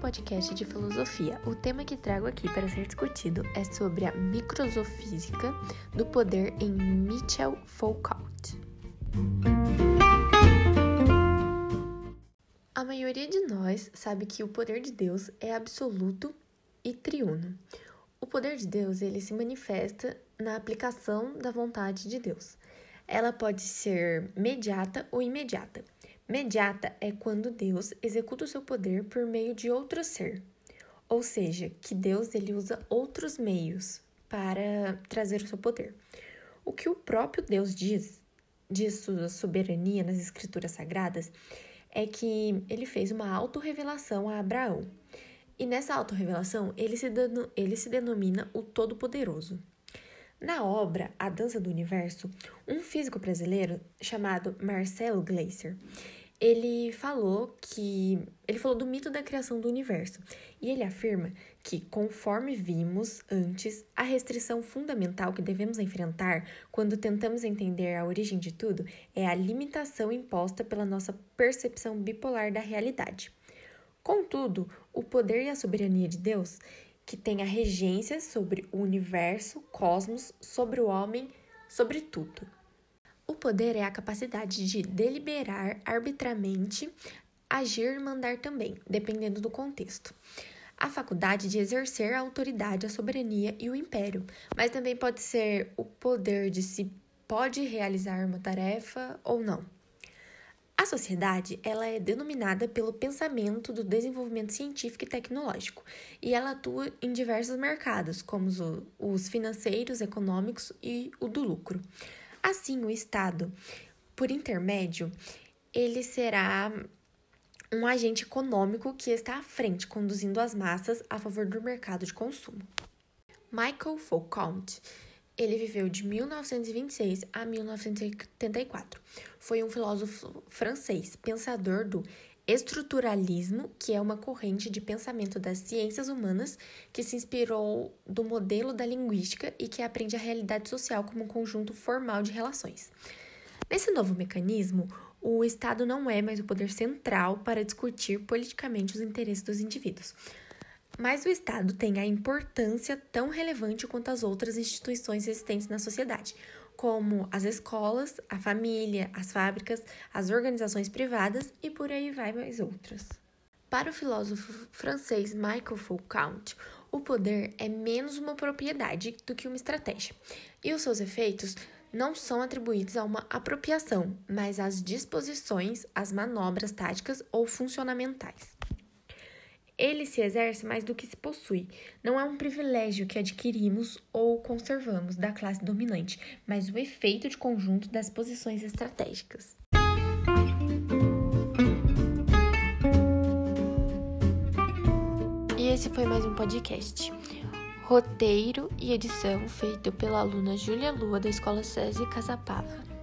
podcast de filosofia. O tema que trago aqui para ser discutido é sobre a microsofísica do poder em Michel Foucault. A maioria de nós sabe que o poder de Deus é absoluto e triuno. O poder de Deus ele se manifesta na aplicação da vontade de Deus. Ela pode ser mediata ou imediata. Mediata é quando Deus executa o seu poder por meio de outro ser. Ou seja, que Deus ele usa outros meios para trazer o seu poder. O que o próprio Deus diz de sua soberania nas escrituras sagradas é que ele fez uma autorrevelação a Abraão. E nessa autorrevelação, ele se, ele se denomina o Todo-Poderoso. Na obra A Dança do Universo, um físico brasileiro chamado Marcelo Gleiser, ele falou que ele falou do mito da criação do universo e ele afirma que conforme vimos antes, a restrição fundamental que devemos enfrentar quando tentamos entender a origem de tudo é a limitação imposta pela nossa percepção bipolar da realidade. Contudo, o poder e a soberania de Deus que tem a regência sobre o universo, cosmos, sobre o homem, sobre tudo. O poder é a capacidade de deliberar arbitramente, agir e mandar também, dependendo do contexto. A faculdade de exercer a autoridade, a soberania e o império, mas também pode ser o poder de se pode realizar uma tarefa ou não. A sociedade ela é denominada pelo pensamento do desenvolvimento científico e tecnológico, e ela atua em diversos mercados, como os financeiros, econômicos e o do lucro. Assim, o Estado, por intermédio, ele será um agente econômico que está à frente, conduzindo as massas a favor do mercado de consumo. Michael Foucault ele viveu de 1926 a 1984. Foi um filósofo francês, pensador do estruturalismo, que é uma corrente de pensamento das ciências humanas que se inspirou do modelo da linguística e que aprende a realidade social como um conjunto formal de relações. Nesse novo mecanismo, o Estado não é mais o poder central para discutir politicamente os interesses dos indivíduos mas o Estado tem a importância tão relevante quanto as outras instituições existentes na sociedade, como as escolas, a família, as fábricas, as organizações privadas e por aí vai mais outras. Para o filósofo francês Michael Foucault, o poder é menos uma propriedade do que uma estratégia, e os seus efeitos não são atribuídos a uma apropriação, mas às disposições, às manobras táticas ou funcionamentais. Ele se exerce mais do que se possui. Não é um privilégio que adquirimos ou conservamos da classe dominante, mas o efeito de conjunto das posições estratégicas. E esse foi mais um podcast. Roteiro e edição feito pela aluna Júlia Lua da Escola SESI Casapava.